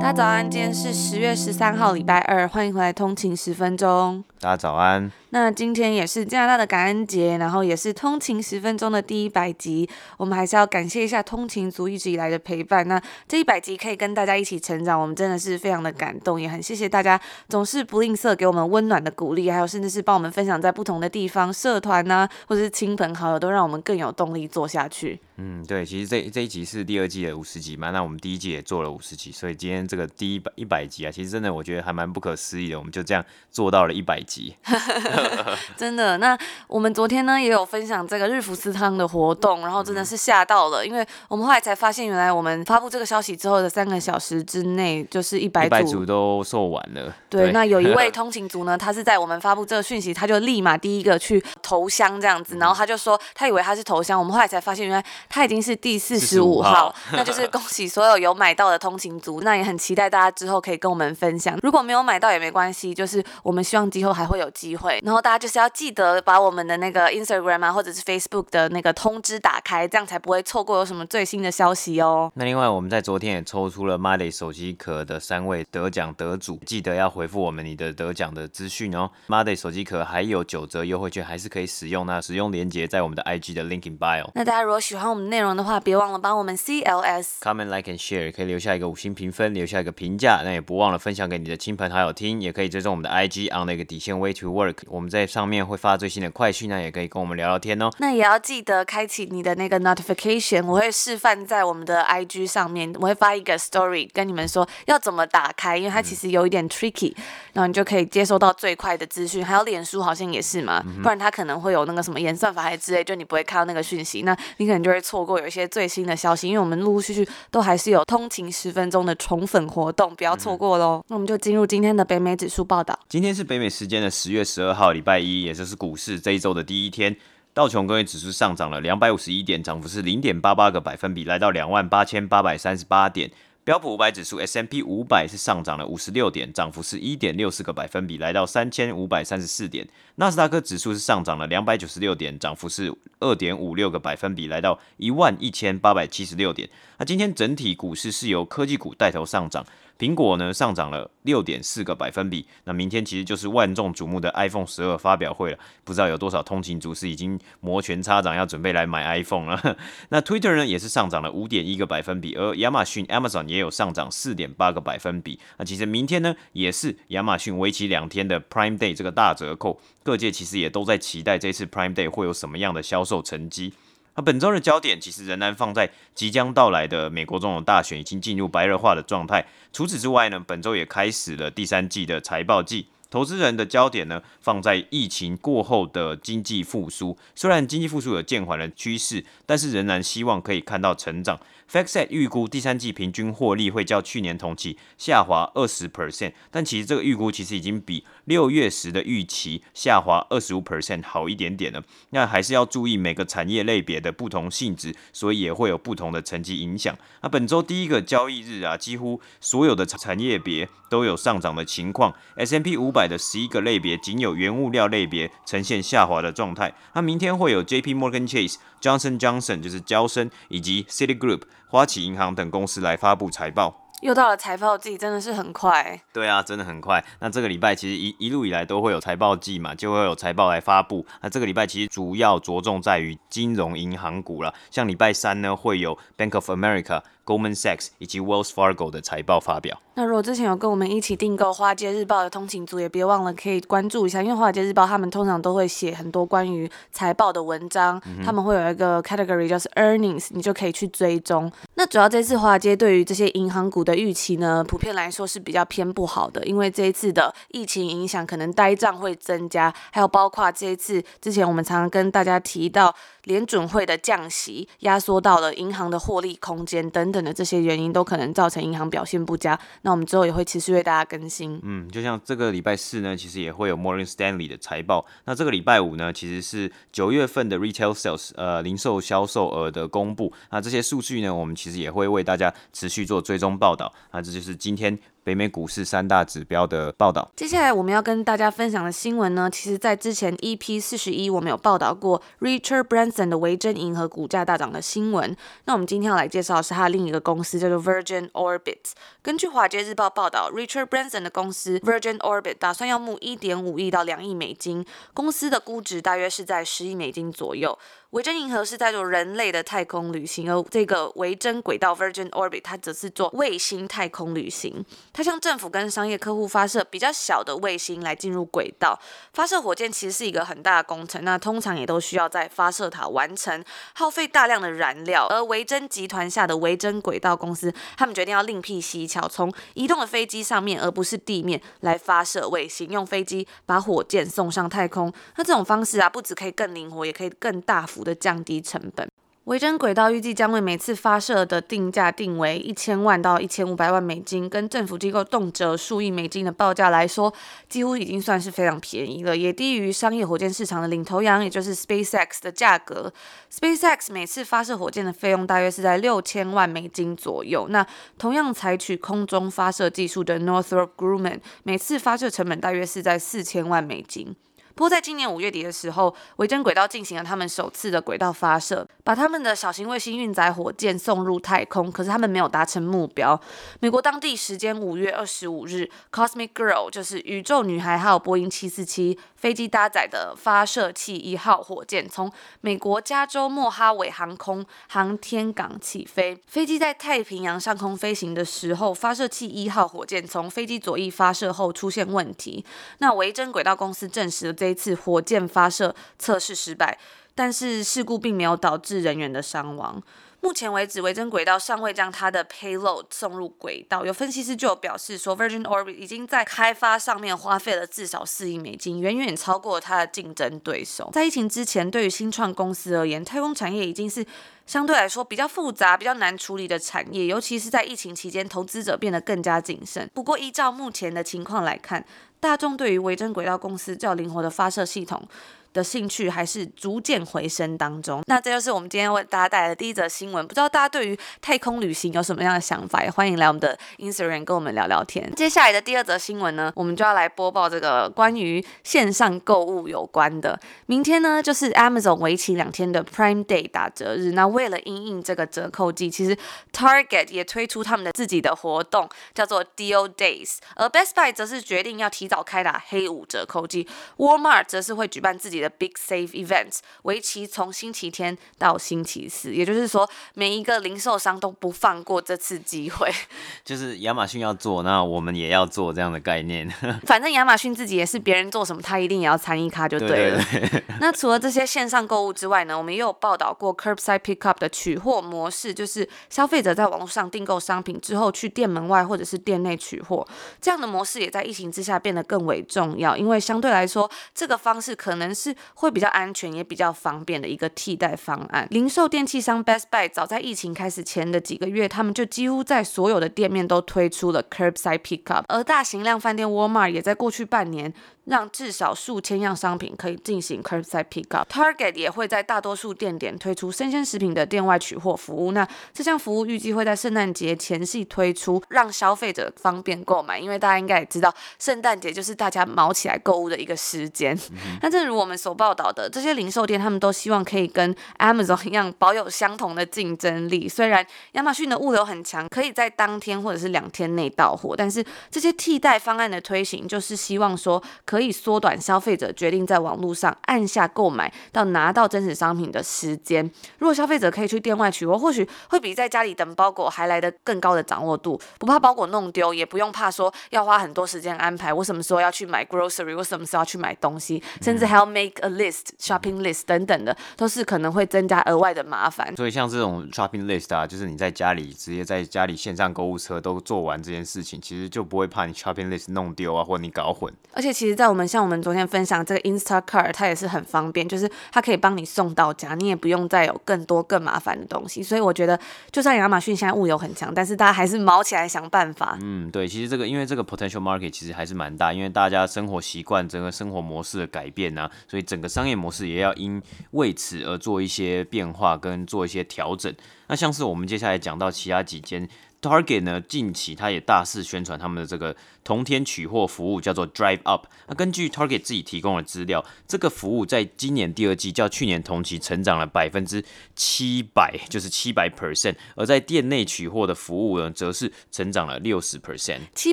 大家早安，今天是十月十三号，礼拜二，欢迎回来通勤十分钟。大家早安。那今天也是加拿大的感恩节，然后也是通勤十分钟的第一百集，我们还是要感谢一下通勤族一直以来的陪伴。那这一百集可以跟大家一起成长，我们真的是非常的感动，也很谢谢大家总是不吝啬给我们温暖的鼓励，还有甚至是帮我们分享在不同的地方、社团呐、啊，或者是亲朋好友，都让我们更有动力做下去。嗯，对，其实这这一集是第二季的五十集嘛，那我们第一季也做了五十集，所以今天这个第一百一百集啊，其实真的我觉得还蛮不可思议的，我们就这样做到了一百集。真的，那我们昨天呢也有分享这个日服斯汤的活动，然后真的是吓到了，因为我们后来才发现，原来我们发布这个消息之后的三个小时之内，就是一百组，组都售完了。对，对。那有一位通勤族呢，他是在我们发布这个讯息，他就立马第一个去投箱这样子，然后他就说他以为他是投箱，我们后来才发现，原来他已经是第四十五号，那就是恭喜所有有买到的通勤族，那也很期待大家之后可以跟我们分享，如果没有买到也没关系，就是我们希望今后还会有机会，然后大家就是要。记得把我们的那个 Instagram 啊，或者是 Facebook 的那个通知打开，这样才不会错过有什么最新的消息哦。那另外，我们在昨天也抽出了 Monday 手机壳的三位得奖得主，记得要回复我们你的得奖的资讯哦。Monday 手机壳还有九折优惠券，还是可以使用。那使用链接在我们的 IG 的 Link in Bio。那大家如果喜欢我们内容的话，别忘了帮我们 CLS comment like and share，可以留下一个五星评分，留下一个评价。那也不忘了分享给你的亲朋好友听，也可以追踪我们的 IG on 那个底线 way to work，我们在上面会发最新的快。讯那也可以跟我们聊聊天哦。那也要记得开启你的那个 notification，我会示范在我们的 IG 上面，我会发一个 story 跟你们说要怎么打开，因为它其实有一点 tricky，嗯、然后你就可以接收到最快的资讯。还有脸书好像也是嘛，嗯、不然它可能会有那个什么演算法还之类，就你不会看到那个讯息，那你可能就会错过有一些最新的消息。因为我们陆陆续续都还是有通勤十分钟的宠粉活动，不要错过喽。嗯、那我们就进入今天的北美指数报道。今天是北美时间的十月十二号，礼拜一，也就是股市这一周的第一天，道琼工业指数上涨了两百五十一点，涨幅是零点八八个百分比，来到两万八千八百三十八点。标普五百指数 S M P 五百是上涨了五十六点，涨幅是一点六四个百分比，来到三千五百三十四点。纳斯达克指数是上涨了两百九十六点，涨幅是二点五六个百分比，来到一万一千八百七十六点。那今天整体股市是由科技股带头上涨。苹果呢上涨了六点四个百分比，那明天其实就是万众瞩目的 iPhone 十二发表会了，不知道有多少通勤族是已经摩拳擦掌要准备来买 iPhone 了。那 Twitter 呢也是上涨了五点一个百分比，而亚马逊 Amazon 也有上涨四点八个百分比。那其实明天呢也是亚马逊为期两天的 Prime Day 这个大折扣，各界其实也都在期待这次 Prime Day 会有什么样的销售成绩。那本周的焦点其实仍然放在即将到来的美国总统大选，已经进入白热化的状态。除此之外呢，本周也开始了第三季的财报季，投资人的焦点呢放在疫情过后的经济复苏。虽然经济复苏有渐缓的趋势，但是仍然希望可以看到成长。FactSet 预估第三季平均获利会较去年同期下滑二十 percent，但其实这个预估其实已经比六月时的预期下滑二十五 percent 好一点点了。那还是要注意每个产业类别的不同性质，所以也会有不同的成绩影响。那本周第一个交易日啊，几乎所有的产业别都有上涨的情况。S M P 五百的十一个类别仅有原物料类别呈现下滑的状态。那明天会有 JP Morgan Chase、Johnson Johnson 就是娇生以及 Citigroup。花旗银行等公司来发布财报，又到了财报季，真的是很快。对啊，真的很快。那这个礼拜其实一一路以来都会有财报季嘛，就会有财报来发布。那这个礼拜其实主要着重在于金融银行股了，像礼拜三呢会有 Bank of America。Goldman Sachs 以及 Wells Fargo 的财报发表。那如果之前有跟我们一起订购《华尔街日报》的通勤族，也别忘了可以关注一下，因为《华尔街日报》他们通常都会写很多关于财报的文章，嗯、他们会有一个 category 叫做 Earnings，你就可以去追踪。那主要这次华尔街对于这些银行股的预期呢，普遍来说是比较偏不好的，因为这一次的疫情影响，可能呆账会增加，还有包括这一次之前我们常常跟大家提到。联准会的降息压缩到了银行的获利空间等等的这些原因，都可能造成银行表现不佳。那我们之后也会持续为大家更新。嗯，就像这个礼拜四呢，其实也会有 Morgan Stanley 的财报。那这个礼拜五呢，其实是九月份的 Retail Sales，呃，零售销售额的公布。那这些数据呢，我们其实也会为大家持续做追踪报道。那这就是今天。北美股市三大指标的报道。接下来我们要跟大家分享的新闻呢，其实在之前 EP 四十一我们有报道过 Richard Branson 的维珍银河股价大涨的新闻。那我们今天要来介绍的是他另一个公司，叫做 Virgin Orbit。根据华尔街日报报道，Richard Branson 的公司 Virgin Orbit 打算要募一点五亿到两亿美金，公司的估值大约是在十亿美金左右。维珍银河是在做人类的太空旅行，而这个维珍轨道 Virgin Orbit 它则是做卫星太空旅行。它向政府跟商业客户发射比较小的卫星来进入轨道。发射火箭其实是一个很大的工程，那通常也都需要在发射塔完成，耗费大量的燃料。而维珍集团下的维珍轨道公司，他们决定要另辟蹊跷，从移动的飞机上面，而不是地面来发射卫星，用飞机把火箭送上太空。那这种方式啊，不只可以更灵活，也可以更大幅的降低成本。维珍轨道预计将为每次发射的定价定为一千万到一千五百万美金，跟政府机构动辄数亿美金的报价来说，几乎已经算是非常便宜了，也低于商业火箭市场的领头羊，也就是 SpaceX 的价格。SpaceX 每次发射火箭的费用大约是在六千万美金左右。那同样采取空中发射技术的 Northrop Grumman 每次发射成本大约是在四千万美金。不过，在今年五月底的时候，维珍轨道进行了他们首次的轨道发射，把他们的小型卫星运载火箭送入太空。可是他们没有达成目标。美国当地时间五月二十五日，Cosmic Girl 就是宇宙女孩号波音七四七飞机搭载的发射器一号火箭，从美国加州莫哈韦航空航天港起飞。飞机在太平洋上空飞行的时候，发射器一号火箭从飞机左翼发射后出现问题。那维珍轨道公司证实了这。一次火箭发射测试失败，但是事故并没有导致人员的伤亡。目前为止，维珍轨道尚未将它的 payload 送入轨道。有分析师就表示说，Virgin Orbit 已经在开发上面花费了至少四亿美金，远远超过它的竞争对手。在疫情之前，对于新创公司而言，太空产业已经是相对来说比较复杂、比较难处理的产业，尤其是在疫情期间，投资者变得更加谨慎。不过，依照目前的情况来看，大众对于维珍轨道公司较灵活的发射系统的兴趣还是逐渐回升当中。那这就是我们今天为大家带来的第一则新闻。不知道大家对于太空旅行有什么样的想法？也欢迎来我们的 Instagram 跟我们聊聊天。接下来的第二则新闻呢，我们就要来播报这个关于线上购物有关的。明天呢，就是 Amazon 为期两天的 Prime Day 打折日。那为了因应这个折扣季，其实 Target 也推出他们的自己的活动，叫做 Deal Days。而 Best Buy 则是决定要提早开打黑五折扣季。Walmart 则是会举办自己的 Big Save Events，为期从星期天到星期四，也就是说，每一个零售商都不放过这次机会。就是亚马逊要做，那我们也要做这样的概念。反正亚马逊自己也是别人做什么，他一定也要参与卡就对了。对对对。那除了这些线上购物之外呢，我们也有报道过 Curbside Pickup 的取货模式，就是消费者在网络上订购商品之后，去店门外或者是店内取货。这样的模式也在疫情之下变得更为重要，因为相对来说，这个方式可能是。会比较安全也比较方便的一个替代方案。零售电器商 Best Buy 早在疫情开始前的几个月，他们就几乎在所有的店面都推出了 Curbside Pickup，而大型量贩店 Walmart 也在过去半年。让至少数千样商品可以进行 curbside pickup。Target 也会在大多数店点推出生鲜食品的店外取货服务。那这项服务预计会在圣诞节前夕推出，让消费者方便购买。因为大家应该也知道，圣诞节就是大家卯起来购物的一个时间。嗯、那正如我们所报道的，这些零售店他们都希望可以跟 Amazon 一样保有相同的竞争力。虽然亚马逊的物流很强，可以在当天或者是两天内到货，但是这些替代方案的推行，就是希望说可。可以缩短消费者决定在网络上按下购买到拿到真实商品的时间。如果消费者可以去店外取货，或许会比在家里等包裹还来得更高的掌握度，不怕包裹弄丢，也不用怕说要花很多时间安排。我什么时候要去买 grocery，我什么时候要去买东西，甚至还要 make a list shopping list 等等的，都是可能会增加额外的麻烦。所以像这种 shopping list 啊，就是你在家里直接在家里线上购物车都做完这件事情，其实就不会怕你 shopping list 弄丢啊，或者你搞混。而且其实，在我们像我们昨天分享这个 Instacart，它也是很方便，就是它可以帮你送到家，你也不用再有更多更麻烦的东西。所以我觉得，就算亚马逊现在物流很强，但是大家还是卯起来想办法。嗯，对，其实这个因为这个 potential market 其实还是蛮大，因为大家生活习惯、整个生活模式的改变啊，所以整个商业模式也要因为此而做一些变化跟做一些调整。那像是我们接下来讲到其他几间 Target 呢，近期它也大肆宣传他们的这个。同天取货服务叫做 Drive Up。那根据 Target 自己提供的资料，这个服务在今年第二季较去年同期成长了百分之七百，就是七百 percent。而在店内取货的服务呢，则是成长了六十 percent。七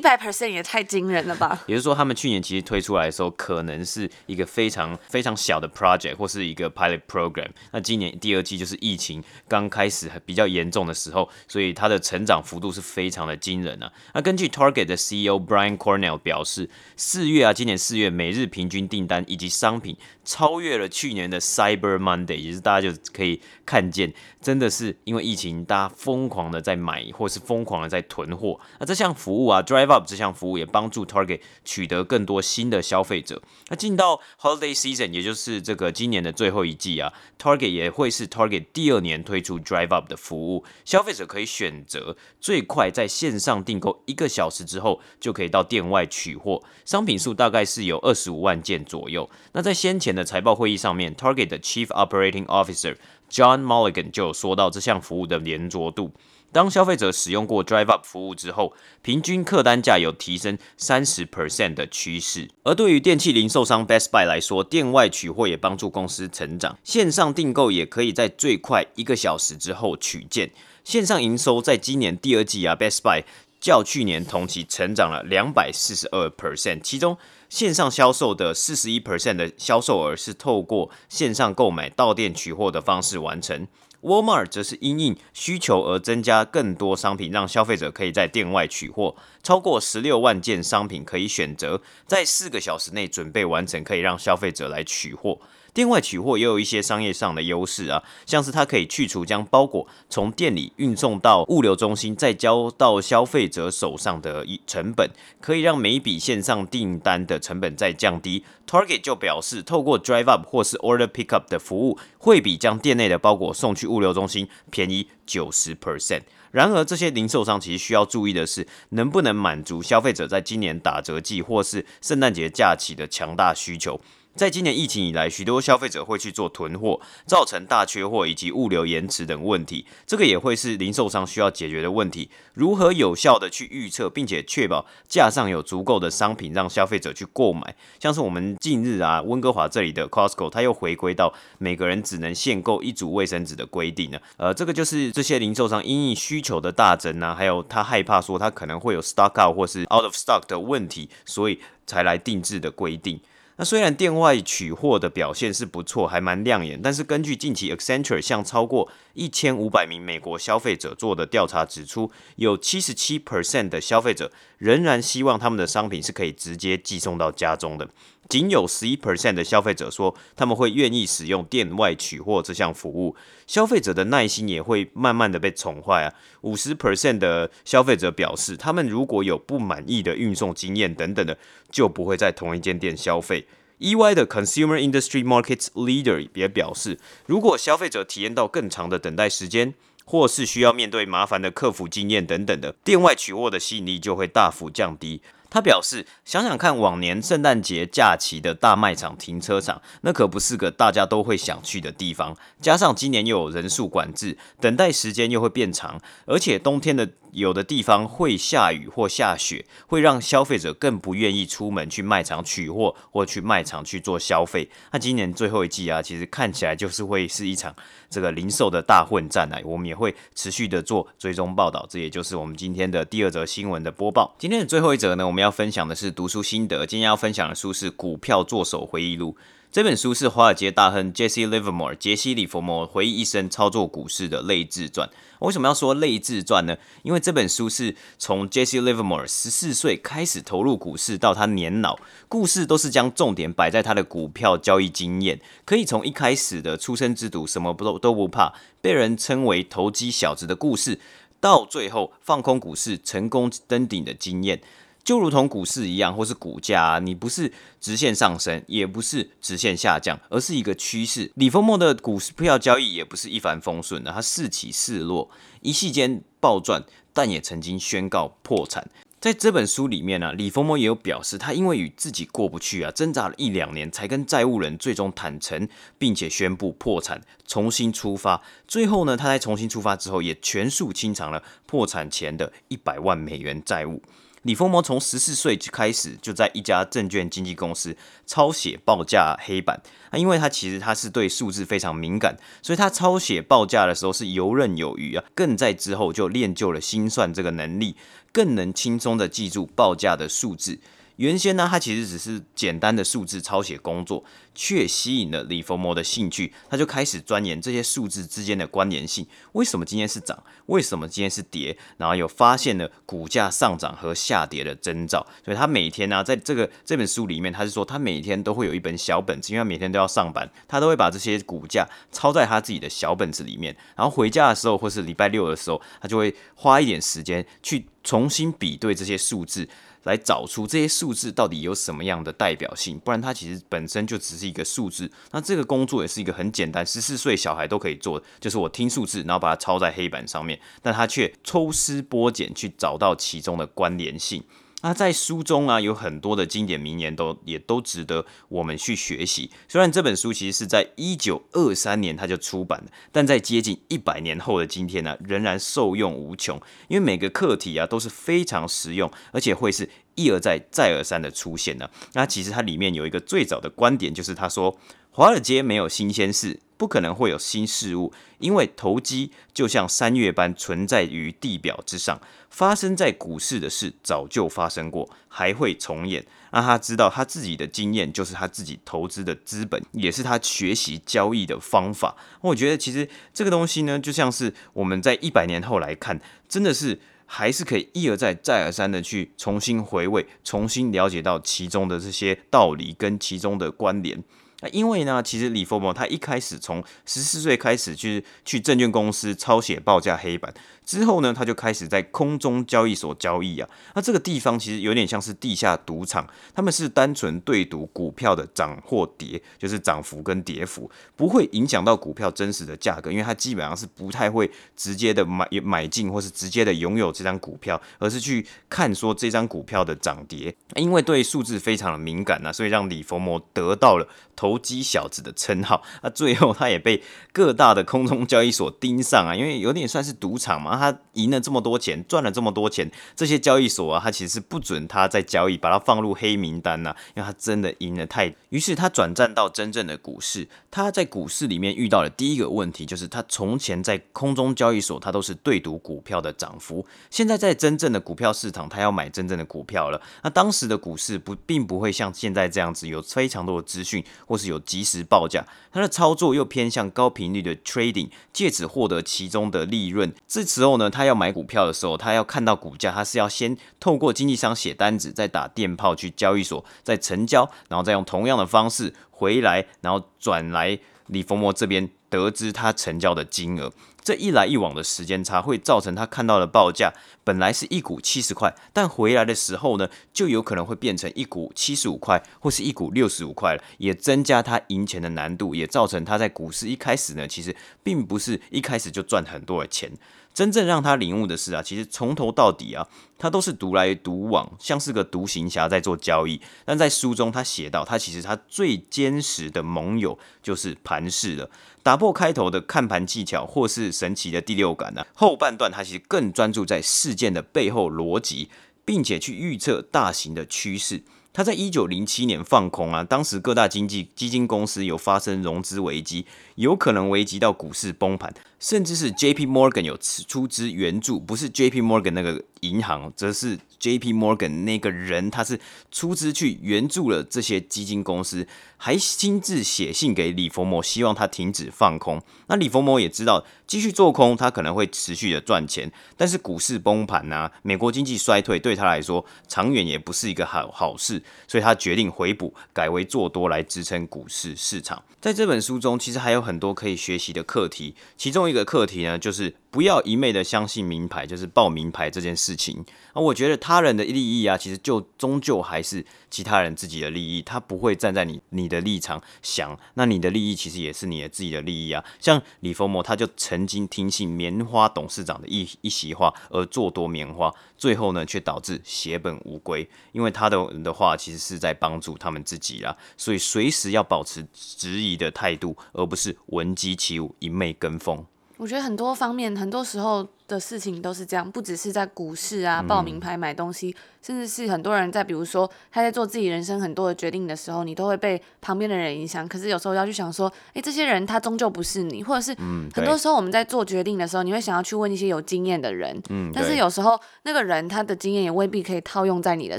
百 percent 也太惊人了吧！也就是说，他们去年其实推出来的时候，可能是一个非常非常小的 project 或是一个 pilot program。那今年第二季就是疫情刚开始比较严重的时候，所以它的成长幅度是非常的惊人啊。那根据 Target 的 CEO Brian Cornell 表示，四月啊，今年四月每日平均订单以及商品超越了去年的 Cyber Monday，也是大家就可以看见，真的是因为疫情，大家疯狂的在买，或是疯狂的在囤货。那这项服务啊，Drive Up 这项服务也帮助 Target 取得更多新的消费者。那进到 Holiday Season，也就是这个今年的最后一季啊，Target 也会是 Target 第二年推出 Drive Up 的服务，消费者可以选择最快在线上订购一个小时之后就可以到。到店外取货，商品数大概是有二十五万件左右。那在先前的财报会议上面，Target 的 Chief Operating Officer John Mulligan 就有说到这项服务的黏着度。当消费者使用过 Drive Up 服务之后，平均客单价有提升三十 percent 的趋势。而对于电器零售商 Best Buy 来说，店外取货也帮助公司成长，线上订购也可以在最快一个小时之后取件。线上营收在今年第二季啊，Best Buy。较去年同期成长了两百四十二 percent，其中线上销售的四十一 percent 的销售额是透过线上购买到店取货的方式完成。Walmart 则是因应需求而增加更多商品，让消费者可以在店外取货，超过十六万件商品可以选择，在四个小时内准备完成，可以让消费者来取货。店外取货也有一些商业上的优势啊，像是它可以去除将包裹从店里运送到物流中心，再交到消费者手上的一成本，可以让每一笔线上订单的成本再降低。Target 就表示，透过 Drive Up 或是 Order Pickup 的服务，会比将店内的包裹送去物流中心便宜九十 percent。然而，这些零售商其实需要注意的是，能不能满足消费者在今年打折季或是圣诞节假期的强大需求。在今年疫情以来，许多消费者会去做囤货，造成大缺货以及物流延迟等问题。这个也会是零售商需要解决的问题。如何有效地去预测，并且确保架上有足够的商品让消费者去购买？像是我们近日啊，温哥华这里的 Costco，它又回归到每个人只能限购一组卫生纸的规定了。呃，这个就是这些零售商因应需求的大增啊，还有他害怕说他可能会有 stock out 或是 out of stock 的问题，所以才来定制的规定。那虽然店外取货的表现是不错，还蛮亮眼，但是根据近期 Accenture 向超过一千五百名美国消费者做的调查指出，有七十七 percent 的消费者仍然希望他们的商品是可以直接寄送到家中的。仅有十一 percent 的消费者说他们会愿意使用店外取货这项服务，消费者的耐心也会慢慢的被宠坏啊。五十 percent 的消费者表示，他们如果有不满意的运送经验等等的，就不会在同一间店消费。EY 的 Consumer Industry Markets Leader 也表示，如果消费者体验到更长的等待时间，或是需要面对麻烦的客服经验等等的，店外取货的吸引力就会大幅降低。他表示：“想想看，往年圣诞节假期的大卖场停车场，那可不是个大家都会想去的地方。加上今年又有人数管制，等待时间又会变长，而且冬天的。”有的地方会下雨或下雪，会让消费者更不愿意出门去卖场取货或去卖场去做消费。那今年最后一季啊，其实看起来就是会是一场这个零售的大混战啊。我们也会持续的做追踪报道，这也就是我们今天的第二则新闻的播报。今天的最后一则呢，我们要分享的是读书心得。今天要分享的书是《股票作手回忆录》。这本书是华尔街大亨 Jesse Livermore 杰西·里佛摩回忆一生操作股市的类自传。为什么要说类自传呢？因为这本书是从 Jesse Livermore 十四岁开始投入股市到他年老，故事都是将重点摆在他的股票交易经验。可以从一开始的初生之犊，什么不都都不怕，被人称为投机小子的故事，到最后放空股市成功登顶的经验。就如同股市一样，或是股价啊，你不是直线上升，也不是直线下降，而是一个趋势。李佛摩的股票交易也不是一帆风顺的，他时起时落，一夕间暴赚，但也曾经宣告破产。在这本书里面呢、啊，李佛摩也有表示，他因为与自己过不去啊，挣扎了一两年，才跟债务人最终坦诚，并且宣布破产，重新出发。最后呢，他在重新出发之后，也全数清偿了破产前的一百万美元债务。李丰摩从十四岁开始就在一家证券经纪公司抄写报价黑板。那因为他其实他是对数字非常敏感，所以他抄写报价的时候是游刃有余啊。更在之后就练就了心算这个能力，更能轻松的记住报价的数字。原先呢，他其实只是简单的数字抄写工作，却吸引了李佛摩的兴趣。他就开始钻研这些数字之间的关联性。为什么今天是涨？为什么今天是跌？然后有发现了股价上涨和下跌的征兆。所以他每天呢、在这个这本书里面，他是说他每天都会有一本小本子，因为他每天都要上班，他都会把这些股价抄在他自己的小本子里面。然后回家的时候，或是礼拜六的时候，他就会花一点时间去重新比对这些数字。来找出这些数字到底有什么样的代表性，不然它其实本身就只是一个数字。那这个工作也是一个很简单，十四岁小孩都可以做，就是我听数字，然后把它抄在黑板上面，但他却抽丝剥茧去找到其中的关联性。那在书中啊，有很多的经典名言都也都值得我们去学习。虽然这本书其实是在一九二三年它就出版了，但在接近一百年后的今天呢、仍然受用无穷。因为每个课题啊都是非常实用，而且会是一而再、再而三的出现呢、那其实它里面有一个最早的观点，就是他说：华尔街没有新鲜事。不可能会有新事物，因为投机就像山岳般存在于地表之上。发生在股市的事早就发生过，还会重演。让他知道他自己的经验就是他自己投资的资本，也是他学习交易的方法。我觉得其实这个东西呢，就像是我们在一百年后来看，真的是还是可以一而再、再而三的去重新回味、重新了解到其中的这些道理跟其中的关联。那因为呢，其实李佛摩他一开始从十四岁开始去去证券公司抄写报价黑板。之后呢，他就开始在空中交易所交易啊。那这个地方其实有点像是地下赌场，他们是单纯对赌股票的涨或跌，就是涨幅跟跌幅，不会影响到股票真实的价格，因为它基本上是不太会直接的买买进或是直接的拥有这张股票，而是去看说这张股票的涨跌。因为对数字非常的敏感啊，所以让李佛摩得到了投机小子的称号。那最后他也被各大的空中交易所盯上啊，因为有点算是赌场嘛。他赢了这么多钱，赚了这么多钱，这些交易所啊，他其实是不准他再交易，把他放入黑名单呐、因为他真的赢了太。于是他转战到真正的股市，他在股市里面遇到的第一个问题就是，他从前在空中交易所，他都是对赌股票的涨幅，现在在真正的股票市场，他要买真正的股票了。那当时的股市不并不会像现在这样子有非常多的资讯，或是有即时报价，他的操作又偏向高频率的 trading，借此获得其中的利润。至此候呢，他要买股票的时候，他要看到股价，他是要先透过经纪商写单子，再打电炮去交易所，再成交，然后再用同样的方式回来，然后转来李佛摩这边得知他成交的金额。这一来一往的时间差，会造成他看到的报价本来是一股七十块，但回来的时候呢，就有可能会变成一股七十五块，或是一股六十五块了，也增加他赢钱的难度，也造成他在股市一开始呢，其实并不是一开始就赚很多的钱。真正让他领悟的是啊，其实从头到底啊，他都是独来独往，像是个独行侠在做交易。但在书中他写到，他其实他最坚实的盟友就是盘势了。打破开头的看盘技巧或是神奇的第六感呢、啊，后半段他其实更专注在事件的背后逻辑，并且去预测大型的趋势。他在一九零七年放空啊，当时各大经济基金公司有发生融资危机，有可能危及到股市崩盘，甚至是 J.P. Morgan 有出资援助，不是 J.P. Morgan 那个银行，则是 J.P. Morgan 那个人，他是出资去援助了这些基金公司，还亲自写信给李佛摩，希望他停止放空。那李佛摩也知道，继续做空，他可能会持续的赚钱，但是股市崩盘啊，美国经济衰退，对他来说长远也不是一个好好事，所以他决定回补，改为做多来支撑股市市场。在这本书中，其实还有很多可以学习的课题，其中一个课题呢，就是不要一昧的相信名牌，就是报名牌这件事情。啊我觉得他人的利益啊，其实就终究还是其他人自己的利益，他不会站在你你的立场想，那你的利益其实也是你的自己的利益啊。像李佛摩，他就曾经听信棉花董事长的一一席话而做多棉花，最后呢却导致血本无归，因为他的的话其实是在帮助他们自己啦，所以随时要保持质疑的态度，而不是闻鸡起舞，一昧跟风。我觉得很多方面，很多时候的事情都是这样，不只是在股市啊，报名牌买东西。嗯甚至是很多人在，比如说他在做自己人生很多的决定的时候，你都会被旁边的人影响。可是有时候要去想说，哎，这些人他终究不是你，或者是很多时候我们在做决定的时候，你会想要去问一些有经验的人。嗯，但是有时候那个人他的经验也未必可以套用在你的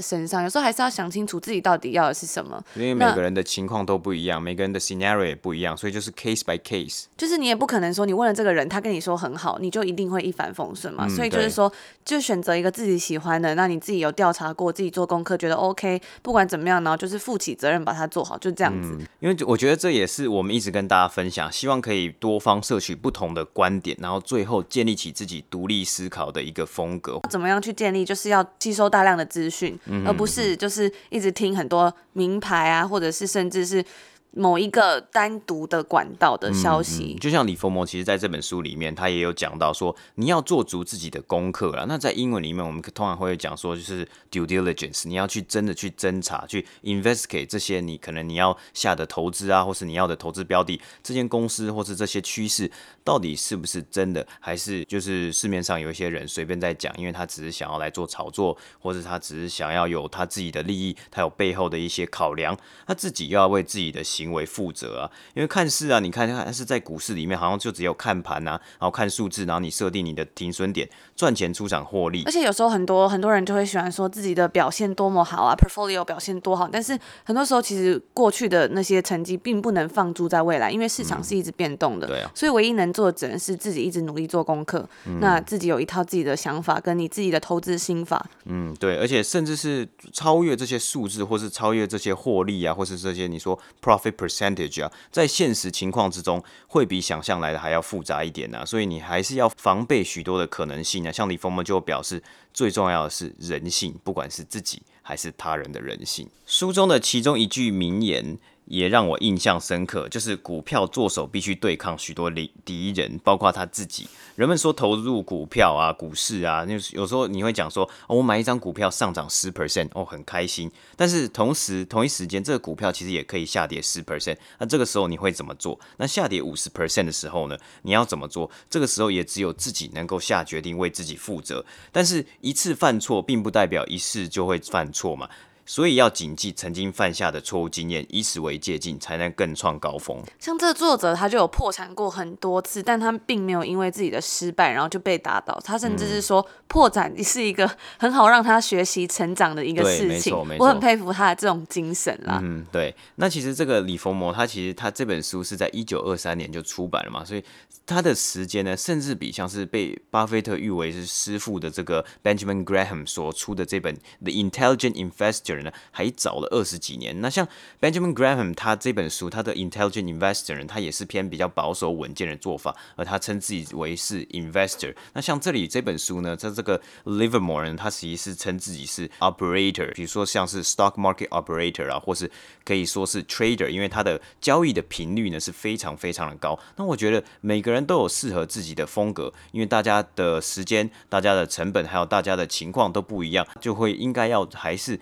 身上。有时候还是要想清楚自己到底要的是什么。因为每个人的情况都不一样，每个人的 scenario 也不一样，所以就是 case by case。就是你也不可能说你问了这个人，他跟你说很好，你就一定会一帆风顺嘛。嗯，所以就是说，就选择一个自己喜欢的，那你自己有调查过，自己做功。课觉得 OK，不管怎么样，然后就是负起责任把它做好，就这样子。嗯，因为我觉得这也是我们一直跟大家分享，希望可以多方摄取不同的观点，然后最后建立起自己独立思考的一个风格。怎么样去建立？就是要吸收大量的资讯，嗯，而不是就是一直听很多名牌啊，或者是甚至是。某一个单独的管道的消息，就像李佛摩，其实在这本书里面，他也有讲到说，你要做足自己的功课了。那在英文里面，我们通常会讲说，就是 due diligence，你要去真的去侦查，去 investigate 这些你可能你要下的投资啊，或是你要的投资标的，这间公司或是这些趋势到底是不是真的，还是就是市面上有一些人随便在讲，因为他只是想要来做炒作，或者他只是想要有他自己的利益，他有背后的一些考量，他自己又要为自己的行为负责啊，因为看似啊，你看看是在股市里面，好像就只有看盘呐，然后看数字，然后你设定你的停损点，赚钱出场获利。而且有时候很多很多人就会喜欢说自己的表现多么好啊，portfolio 表现多好，但是很多时候其实过去的那些成绩并不能放诸在未来，因为市场是一直变动的。嗯、对啊，所以唯一能做的只能是自己一直努力做功课，嗯、那自己有一套自己的想法，跟你自己的投资心法。嗯，对，而且甚至是超越这些数字，或是超越这些获利啊，或是这些你说 profit percentage 啊。在现实情况之中，会比想象来的还要复杂一点呢、啊，所以你还是要防备许多的可能性呢、啊。像李峰们就表示，最重要的是人性，不管是自己还是他人的人性。书中的其中一句名言。也让我印象深刻，就是股票作手必须对抗许多敌敌人，包括他自己。人们说投入股票啊、股市啊，就是有时候你会讲说，我买一张股票上涨十 percent，哦，很开心。但是同时同一时间，这个股票其实也可以下跌十 percent，那这个时候你会怎么做？那下跌五十 percent 的时候呢？你要怎么做？这个时候也只有自己能够下决定，为自己负责。但是一次犯错，并不代表一世就会犯错嘛。所以要谨记曾经犯下的错误经验，以此为借鉴，才能更创高峰。像这作者，他就有破产过很多次，但他并没有因为自己的失败，然后就被打倒。他甚至是说，破产是一个 很好让他学习成长的一个事情。我很佩服他的这种精神啦。嗯，对。那其实这个李逢摩，他其实他这本书是在一九二三年就出版了嘛，所以他的时间呢，甚至比像是被巴菲特誉为是师傅的这个 Benjamin Graham 所出的这本《The Intelligent Investor》。还早了二十几年。那像 Benjamin Graham 他这本书，他的 Intelligent Investor 他也是偏比较保守稳健的做法，而他称自己为是 Investor。那像这里这本书呢，在这个 Livermore 呢，他其实是称自己是 Operator，比如说像是 Stock Market Operator 啊，或是可以说是 Trader，因为他的交易的频率呢是非常非常的高。那我觉得每个人都有适合自己的风格，因为大家的时间、大家的成本还有大家的情况都不一样，就会应该要还是。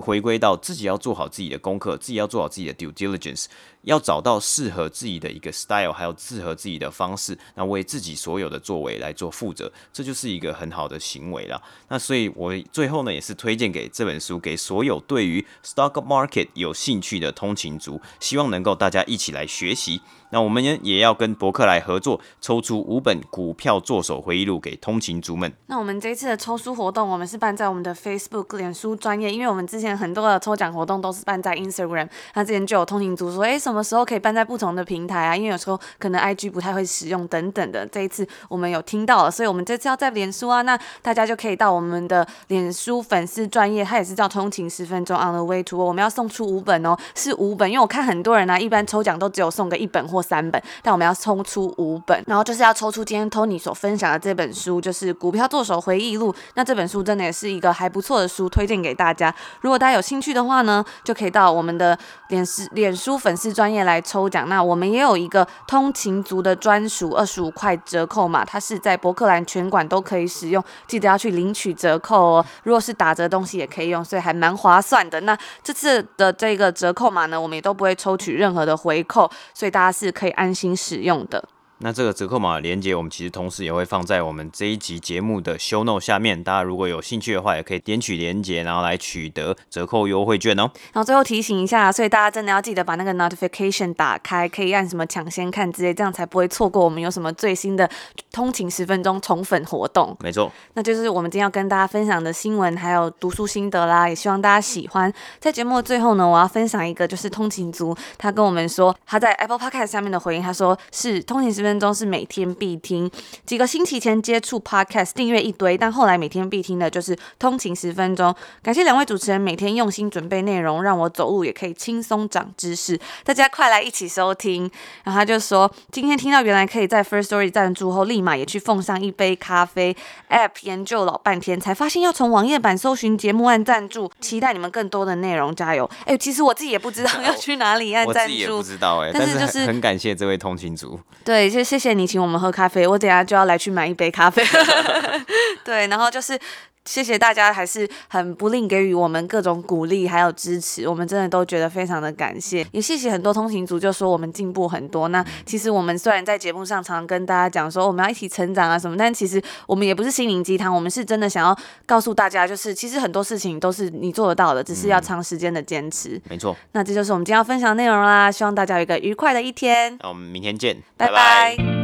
回归到自己要做好自己的功课，自己要做好自己的 due diligence，要找到适合自己的一个 style，还有适合自己的方式，那为自己所有的作为来做负责，这就是一个很好的行为了。那所以，我最后呢，也是推荐给这本书给所有对于 stock market 有兴趣的通勤族，希望能够大家一起来学习。那我们呢，也要跟博客来合作，抽出五本股票作手回忆录给通勤族们。那我们这一次的抽书活动，我们是办在我们的 Facebook 脸书专业，因为我们之前很多的抽奖活动都是办在 Instagram。那之前就有通勤族说，哎，什什么时候可以办在不同的平台啊？因为有时候可能 IG 不太会使用等等的。这一次我们有听到了，所以我们这次要在脸书啊，那大家就可以到我们的脸书粉丝专页，它也是叫通勤十分钟 On the way to，我们要送出五本哦，是五本，因为我看很多人啊，一般抽奖都只有送个一本或。三本，但我们要抽出五本，然后就是要抽出今天 Tony 所分享的这本书，就是《股票作手回忆录》。那这本书真的也是一个还不错的书，推荐给大家。如果大家有兴趣的话呢，就可以到我们的脸书脸书粉丝专专业来抽奖。那我们也有一个通勤族的专属二十五块折扣码，它是在伯克兰全馆都可以使用，记得要去领取折扣哦。如果是打折东西也可以用，所以还蛮划算的。那这次的这个折扣码呢，我们也都不会抽取任何的回扣，所以大家是。可以安心使用的。那这个折扣码的链接，我们其实同时也会放在我们这一集节目的 show note 下面。大家如果有兴趣的话，也可以点取链接，然后来取得折扣优惠券哦。然后最后提醒一下，所以大家真的要记得把那个 notification 打开，可以按什么抢先看之类，这样才不会错过我们有什么最新的通勤十分钟宠粉活动。没错，那就是我们今天要跟大家分享的新闻，还有读书心得啦，也希望大家喜欢。在节目的最后呢，我要分享一个，就是通勤族他跟我们说他在 Apple Podcast 下面的回应，他说是通勤十分。分钟是每天必听，几个星期前接触 Podcast 订阅一堆，但后来每天必听的就是通勤十分钟。感谢两位主持人每天用心准备内容，让我走路也可以轻松长知识。大家快来一起收听。然后他就说，今天听到原来可以在 First Story 赞助后，立马也去奉上一杯咖啡。App 研究老半天，才发现要从网页版搜寻节目按赞助。期待你们更多的内容，加油！哎，其实我自己也不知道 要去哪里按赞助，我自己也不知道哎，但是就是很感谢这位通勤族，对，就。谢谢谢你请我们喝咖啡，我等下就要来去买一杯咖啡。对，然后就是。谢谢大家，还是很不吝给予我们各种鼓励还有支持，我们真的都觉得非常的感谢。也谢谢很多通勤族，就说我们进步很多。那其实我们虽然在节目上常常跟大家讲说我们要一起成长啊什么，但其实我们也不是心灵鸡汤，我们是真的想要告诉大家，就是其实很多事情都是你做得到的，只是要长时间的坚持。没错。那这就是我们今天要分享的内容啦，希望大家有一个愉快的一天。那我们明天见，拜拜。拜拜。